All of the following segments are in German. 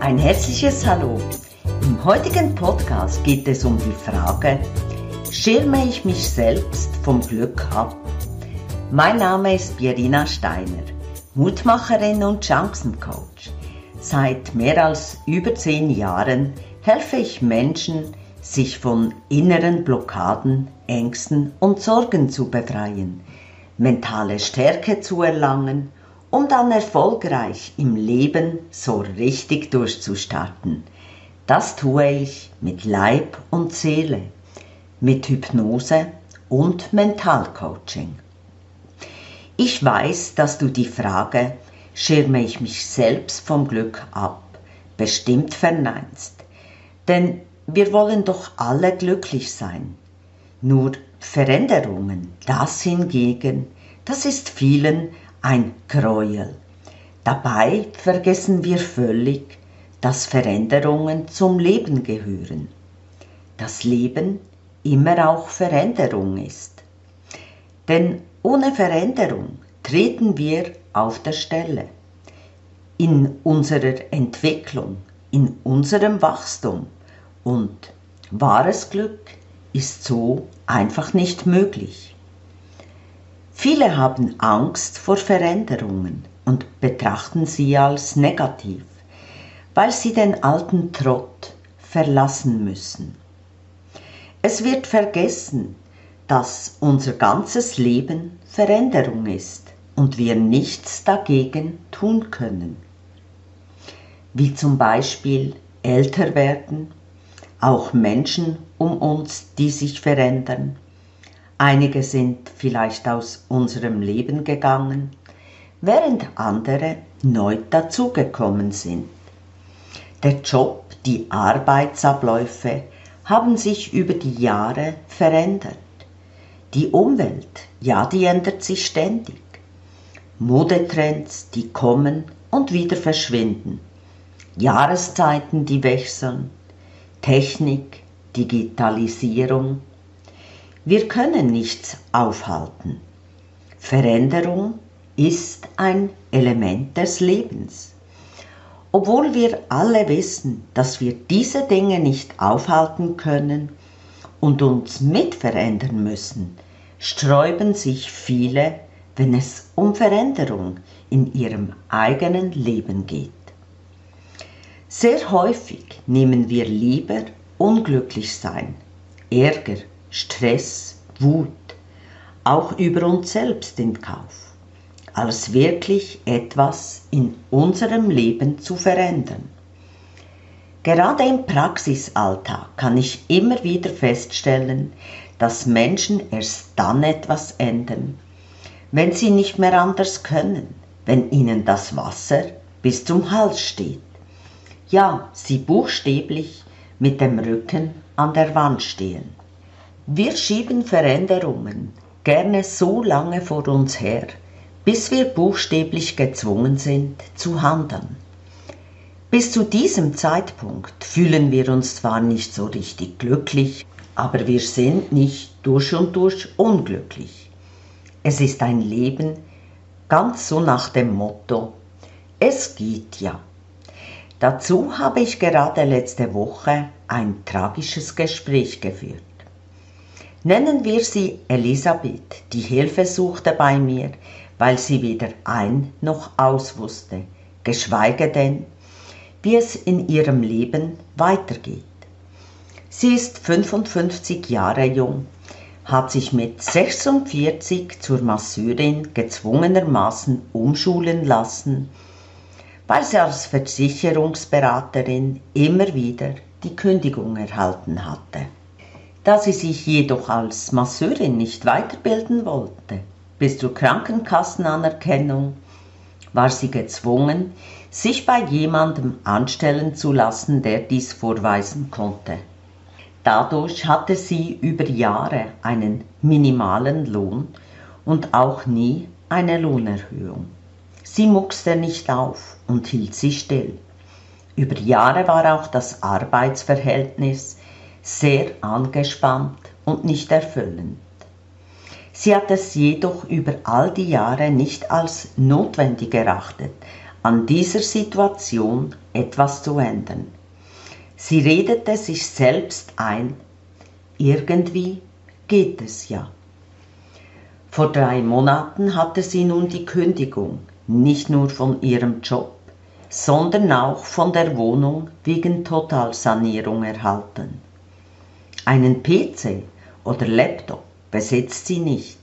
Ein herzliches Hallo. Im heutigen Podcast geht es um die Frage, schirme ich mich selbst vom Glück ab? Mein Name ist Pierina Steiner, Mutmacherin und Chancencoach. Seit mehr als über zehn Jahren helfe ich Menschen, sich von inneren Blockaden, Ängsten und Sorgen zu befreien, mentale Stärke zu erlangen um dann erfolgreich im Leben so richtig durchzustarten. Das tue ich mit Leib und Seele, mit Hypnose und Mentalcoaching. Ich weiß, dass du die Frage, schirme ich mich selbst vom Glück ab, bestimmt verneinst. Denn wir wollen doch alle glücklich sein. Nur Veränderungen, das hingegen, das ist vielen ein Gräuel. Dabei vergessen wir völlig, dass Veränderungen zum Leben gehören. Das Leben immer auch Veränderung ist. Denn ohne Veränderung treten wir auf der Stelle. In unserer Entwicklung, in unserem Wachstum und wahres Glück ist so einfach nicht möglich. Viele haben Angst vor Veränderungen und betrachten sie als negativ, weil sie den alten Trott verlassen müssen. Es wird vergessen, dass unser ganzes Leben Veränderung ist und wir nichts dagegen tun können. Wie zum Beispiel älter werden, auch Menschen um uns, die sich verändern, Einige sind vielleicht aus unserem Leben gegangen, während andere neu dazugekommen sind. Der Job, die Arbeitsabläufe haben sich über die Jahre verändert. Die Umwelt, ja, die ändert sich ständig. Modetrends, die kommen und wieder verschwinden. Jahreszeiten, die wechseln. Technik, Digitalisierung, wir können nichts aufhalten. Veränderung ist ein Element des Lebens. Obwohl wir alle wissen, dass wir diese Dinge nicht aufhalten können und uns mit verändern müssen, sträuben sich viele, wenn es um Veränderung in ihrem eigenen Leben geht. Sehr häufig nehmen wir lieber unglücklich sein, Ärger, Stress, Wut, auch über uns selbst in Kauf, als wirklich etwas in unserem Leben zu verändern. Gerade im Praxisalltag kann ich immer wieder feststellen, dass Menschen erst dann etwas ändern, wenn sie nicht mehr anders können, wenn ihnen das Wasser bis zum Hals steht. Ja, sie buchstäblich mit dem Rücken an der Wand stehen. Wir schieben Veränderungen gerne so lange vor uns her, bis wir buchstäblich gezwungen sind zu handeln. Bis zu diesem Zeitpunkt fühlen wir uns zwar nicht so richtig glücklich, aber wir sind nicht durch und durch unglücklich. Es ist ein Leben ganz so nach dem Motto, es geht ja. Dazu habe ich gerade letzte Woche ein tragisches Gespräch geführt. Nennen wir sie Elisabeth, die Hilfe suchte bei mir, weil sie weder ein noch aus wusste, geschweige denn, wie es in ihrem Leben weitergeht. Sie ist 55 Jahre jung, hat sich mit 46 zur Masseurin gezwungenermaßen umschulen lassen, weil sie als Versicherungsberaterin immer wieder die Kündigung erhalten hatte. Da sie sich jedoch als Masseurin nicht weiterbilden wollte, bis zur Krankenkassenanerkennung, war sie gezwungen, sich bei jemandem anstellen zu lassen, der dies vorweisen konnte. Dadurch hatte sie über Jahre einen minimalen Lohn und auch nie eine Lohnerhöhung. Sie muckste nicht auf und hielt sich still. Über Jahre war auch das Arbeitsverhältnis sehr angespannt und nicht erfüllend. Sie hat es jedoch über all die Jahre nicht als notwendig erachtet, an dieser Situation etwas zu ändern. Sie redete sich selbst ein, irgendwie geht es ja. Vor drei Monaten hatte sie nun die Kündigung, nicht nur von ihrem Job, sondern auch von der Wohnung wegen Totalsanierung erhalten. Einen PC oder Laptop besitzt sie nicht,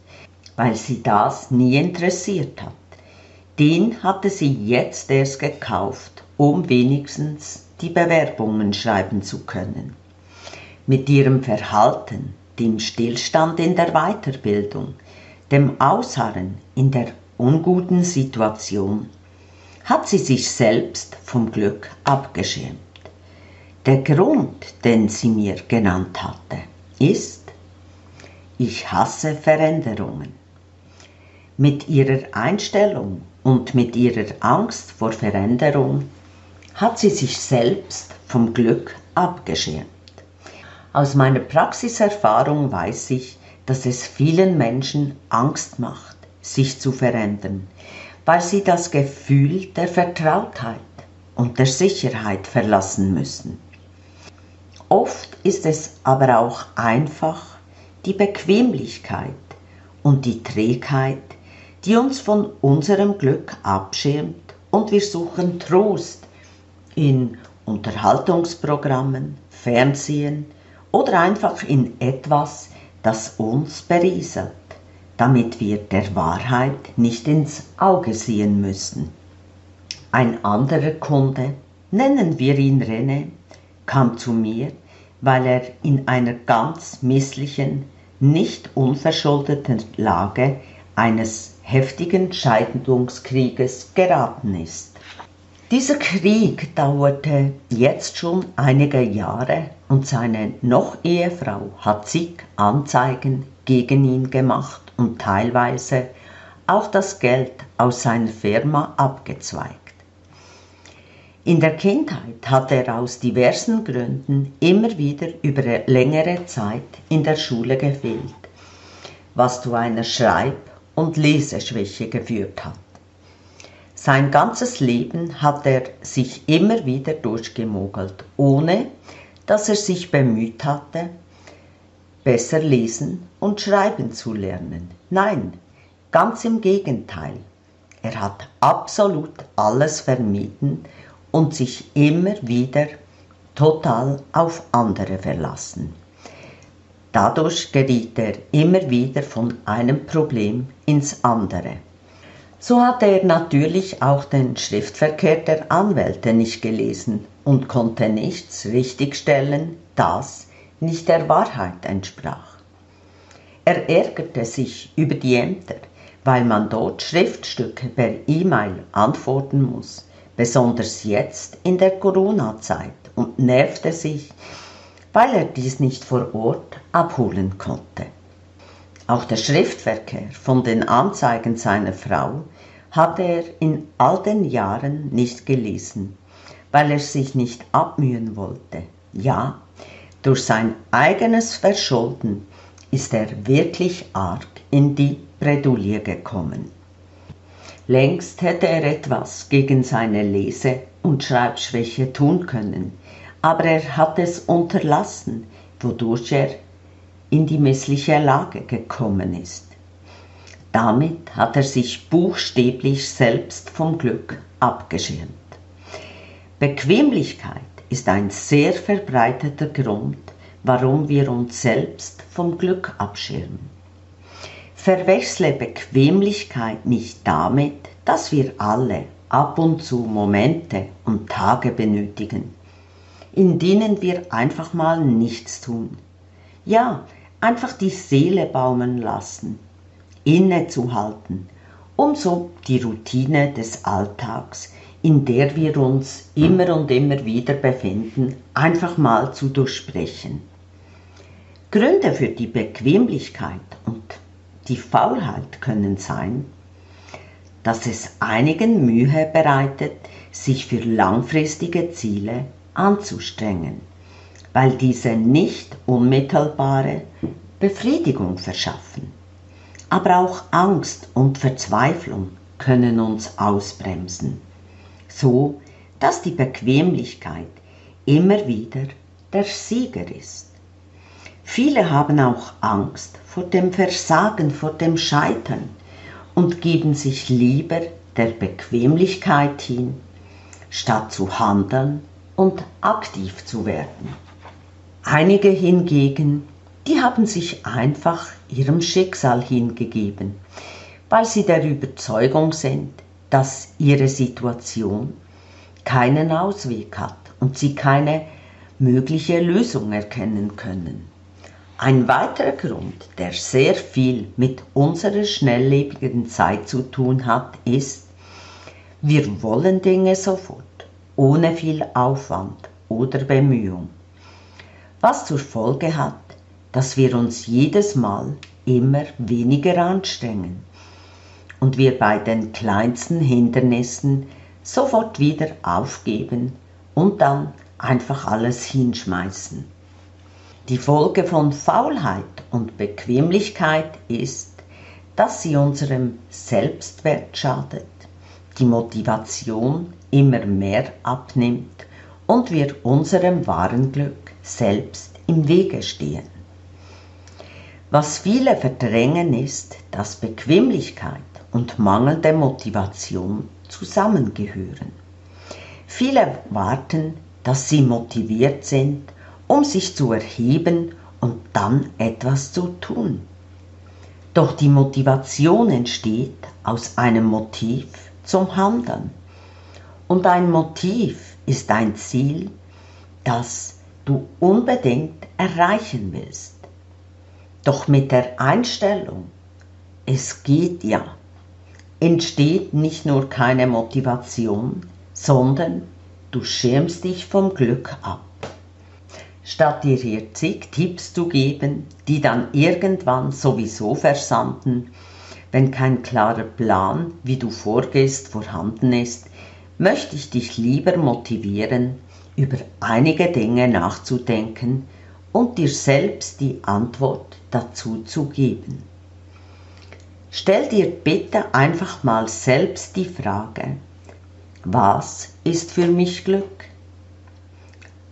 weil sie das nie interessiert hat. Den hatte sie jetzt erst gekauft, um wenigstens die Bewerbungen schreiben zu können. Mit ihrem Verhalten, dem Stillstand in der Weiterbildung, dem Ausharren in der unguten Situation, hat sie sich selbst vom Glück abgeschirmt. Der Grund, den sie mir genannt hatte, ist, ich hasse Veränderungen. Mit ihrer Einstellung und mit ihrer Angst vor Veränderung hat sie sich selbst vom Glück abgeschirmt. Aus meiner Praxiserfahrung weiß ich, dass es vielen Menschen Angst macht, sich zu verändern, weil sie das Gefühl der Vertrautheit und der Sicherheit verlassen müssen. Oft ist es aber auch einfach die Bequemlichkeit und die Trägheit, die uns von unserem Glück abschirmt und wir suchen Trost in Unterhaltungsprogrammen, Fernsehen oder einfach in etwas, das uns berieselt, damit wir der Wahrheit nicht ins Auge sehen müssen. Ein anderer Kunde, nennen wir ihn René, kam zu mir, weil er in einer ganz misslichen, nicht unverschuldeten Lage eines heftigen Scheidungskrieges geraten ist. Dieser Krieg dauerte jetzt schon einige Jahre und seine noch Ehefrau hat zig Anzeigen gegen ihn gemacht und teilweise auch das Geld aus seiner Firma abgezweigt. In der Kindheit hat er aus diversen Gründen immer wieder über längere Zeit in der Schule gefehlt, was zu einer Schreib- und Leseschwäche geführt hat. Sein ganzes Leben hat er sich immer wieder durchgemogelt, ohne dass er sich bemüht hatte, besser lesen und schreiben zu lernen. Nein, ganz im Gegenteil. Er hat absolut alles vermieden und sich immer wieder total auf andere verlassen. Dadurch geriet er immer wieder von einem Problem ins andere. So hatte er natürlich auch den Schriftverkehr der Anwälte nicht gelesen und konnte nichts richtigstellen, das nicht der Wahrheit entsprach. Er ärgerte sich über die Ämter, weil man dort Schriftstücke per E-Mail antworten muss, besonders jetzt in der Corona-Zeit, und nervte sich, weil er dies nicht vor Ort abholen konnte. Auch der Schriftverkehr von den Anzeigen seiner Frau hatte er in all den Jahren nicht gelesen, weil er sich nicht abmühen wollte. Ja, durch sein eigenes Verschulden ist er wirklich arg in die Bredouille gekommen. Längst hätte er etwas gegen seine Lese- und Schreibschwäche tun können, aber er hat es unterlassen, wodurch er in die missliche Lage gekommen ist. Damit hat er sich buchstäblich selbst vom Glück abgeschirmt. Bequemlichkeit ist ein sehr verbreiteter Grund, warum wir uns selbst vom Glück abschirmen. Verwechsle Bequemlichkeit nicht damit, dass wir alle ab und zu Momente und Tage benötigen, in denen wir einfach mal nichts tun. Ja, einfach die Seele baumen lassen, innezuhalten, um so die Routine des Alltags, in der wir uns immer und immer wieder befinden, einfach mal zu durchsprechen. Gründe für die Bequemlichkeit und die Faulheit können sein, dass es einigen Mühe bereitet, sich für langfristige Ziele anzustrengen, weil diese nicht unmittelbare Befriedigung verschaffen. Aber auch Angst und Verzweiflung können uns ausbremsen. so dass die Bequemlichkeit immer wieder der Sieger ist. Viele haben auch Angst vor dem Versagen, vor dem Scheitern und geben sich lieber der Bequemlichkeit hin, statt zu handeln und aktiv zu werden. Einige hingegen, die haben sich einfach ihrem Schicksal hingegeben, weil sie der Überzeugung sind, dass ihre Situation keinen Ausweg hat und sie keine mögliche Lösung erkennen können. Ein weiterer Grund, der sehr viel mit unserer schnelllebigen Zeit zu tun hat, ist, wir wollen Dinge sofort, ohne viel Aufwand oder Bemühung, was zur Folge hat, dass wir uns jedes Mal immer weniger anstrengen und wir bei den kleinsten Hindernissen sofort wieder aufgeben und dann einfach alles hinschmeißen. Die Folge von Faulheit und Bequemlichkeit ist, dass sie unserem Selbstwert schadet, die Motivation immer mehr abnimmt und wir unserem wahren Glück selbst im Wege stehen. Was viele verdrängen ist, dass Bequemlichkeit und mangelnde Motivation zusammengehören. Viele warten, dass sie motiviert sind um sich zu erheben und dann etwas zu tun. Doch die Motivation entsteht aus einem Motiv zum Handeln. Und ein Motiv ist ein Ziel, das du unbedingt erreichen willst. Doch mit der Einstellung, es geht ja, entsteht nicht nur keine Motivation, sondern du schirmst dich vom Glück ab statt dir hier zig Tipps zu geben, die dann irgendwann sowieso versanden, wenn kein klarer Plan, wie du vorgehst, vorhanden ist, möchte ich dich lieber motivieren, über einige Dinge nachzudenken und dir selbst die Antwort dazu zu geben. Stell dir bitte einfach mal selbst die Frage, was ist für mich Glück?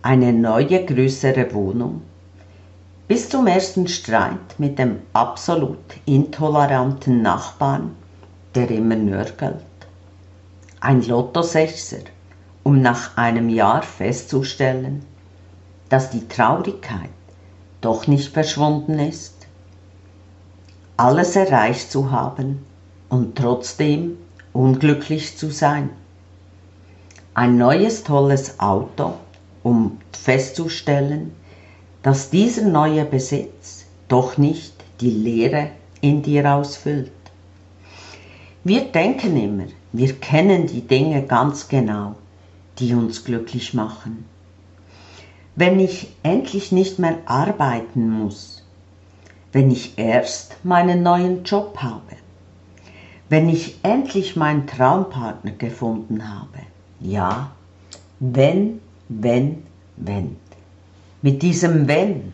Eine neue größere Wohnung, bis zum ersten Streit mit dem absolut intoleranten Nachbarn, der immer nörgelt. Ein Lottosechser, um nach einem Jahr festzustellen, dass die Traurigkeit doch nicht verschwunden ist. Alles erreicht zu haben und trotzdem unglücklich zu sein. Ein neues tolles Auto um festzustellen, dass dieser neue Besitz doch nicht die Leere in dir ausfüllt. Wir denken immer, wir kennen die Dinge ganz genau, die uns glücklich machen. Wenn ich endlich nicht mehr arbeiten muss, wenn ich erst meinen neuen Job habe, wenn ich endlich meinen Traumpartner gefunden habe, ja, wenn wenn, wenn. Mit diesem wenn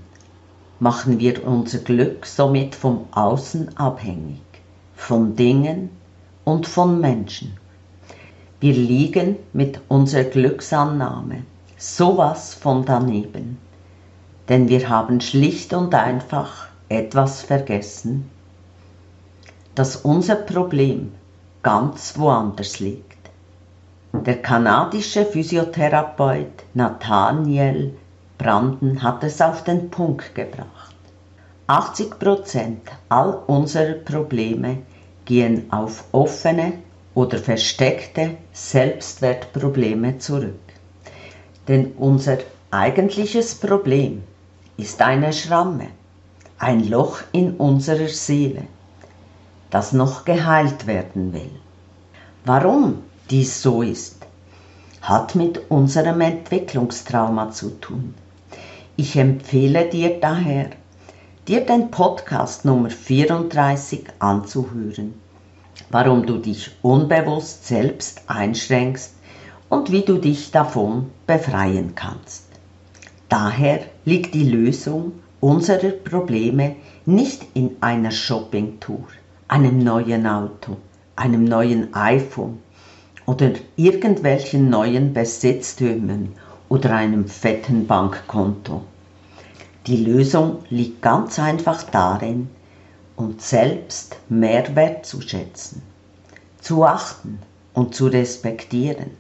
machen wir unser Glück somit vom Außen abhängig, von Dingen und von Menschen. Wir liegen mit unserer Glücksannahme sowas von daneben, denn wir haben schlicht und einfach etwas vergessen, dass unser Problem ganz woanders liegt. Der kanadische Physiotherapeut Nathaniel Branden hat es auf den Punkt gebracht. 80 Prozent all unserer Probleme gehen auf offene oder versteckte Selbstwertprobleme zurück. Denn unser eigentliches Problem ist eine Schramme, ein Loch in unserer Seele, das noch geheilt werden will. Warum dies so ist, hat mit unserem Entwicklungstrauma zu tun. Ich empfehle dir daher, dir den Podcast Nummer 34 anzuhören, warum du dich unbewusst selbst einschränkst und wie du dich davon befreien kannst. Daher liegt die Lösung unserer Probleme nicht in einer Shoppingtour, einem neuen Auto, einem neuen iPhone oder irgendwelchen neuen Besitztümern oder einem fetten Bankkonto. Die Lösung liegt ganz einfach darin, uns selbst mehr wertzuschätzen, zu achten und zu respektieren.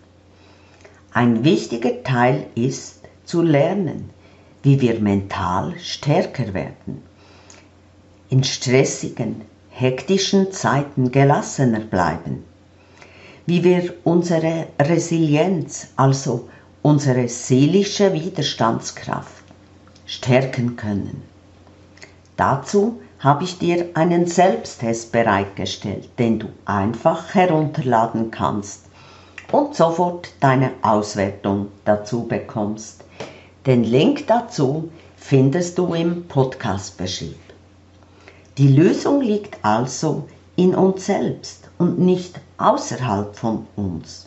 Ein wichtiger Teil ist zu lernen, wie wir mental stärker werden, in stressigen, hektischen Zeiten gelassener bleiben, wie wir unsere Resilienz, also unsere seelische Widerstandskraft, stärken können. Dazu habe ich dir einen Selbsttest bereitgestellt, den du einfach herunterladen kannst und sofort deine Auswertung dazu bekommst. Den Link dazu findest du im Podcast-Beschrieb. Die Lösung liegt also in uns selbst und nicht außerhalb von uns.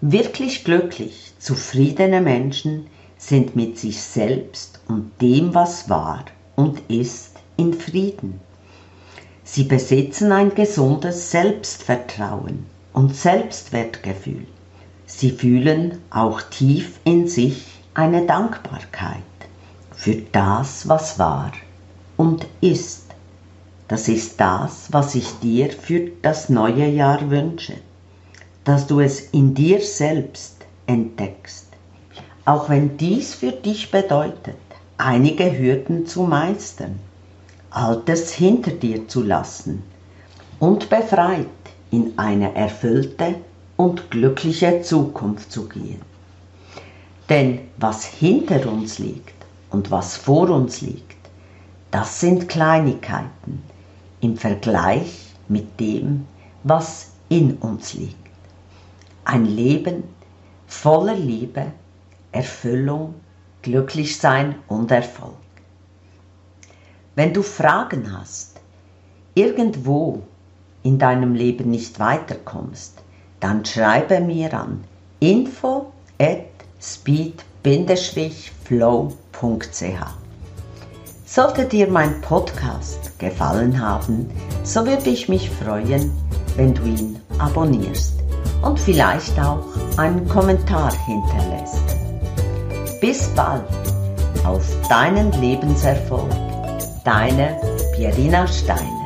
Wirklich glücklich, zufriedene Menschen sind mit sich selbst und dem, was war und ist, in Frieden. Sie besitzen ein gesundes Selbstvertrauen und Selbstwertgefühl. Sie fühlen auch tief in sich eine Dankbarkeit für das, was war und ist. Das ist das, was ich dir für das neue Jahr wünsche, dass du es in dir selbst entdeckst, auch wenn dies für dich bedeutet, einige Hürden zu meistern, Altes hinter dir zu lassen und befreit in eine erfüllte und glückliche Zukunft zu gehen. Denn was hinter uns liegt und was vor uns liegt, das sind Kleinigkeiten im Vergleich mit dem, was in uns liegt. Ein Leben voller Liebe, Erfüllung, Glücklichsein und Erfolg. Wenn du Fragen hast, irgendwo in deinem Leben nicht weiterkommst, dann schreibe mir an info at speed-flow.ch. Sollte dir mein Podcast gefallen haben, so würde ich mich freuen, wenn du ihn abonnierst und vielleicht auch einen Kommentar hinterlässt. Bis bald auf deinen Lebenserfolg, deine Pierina Stein.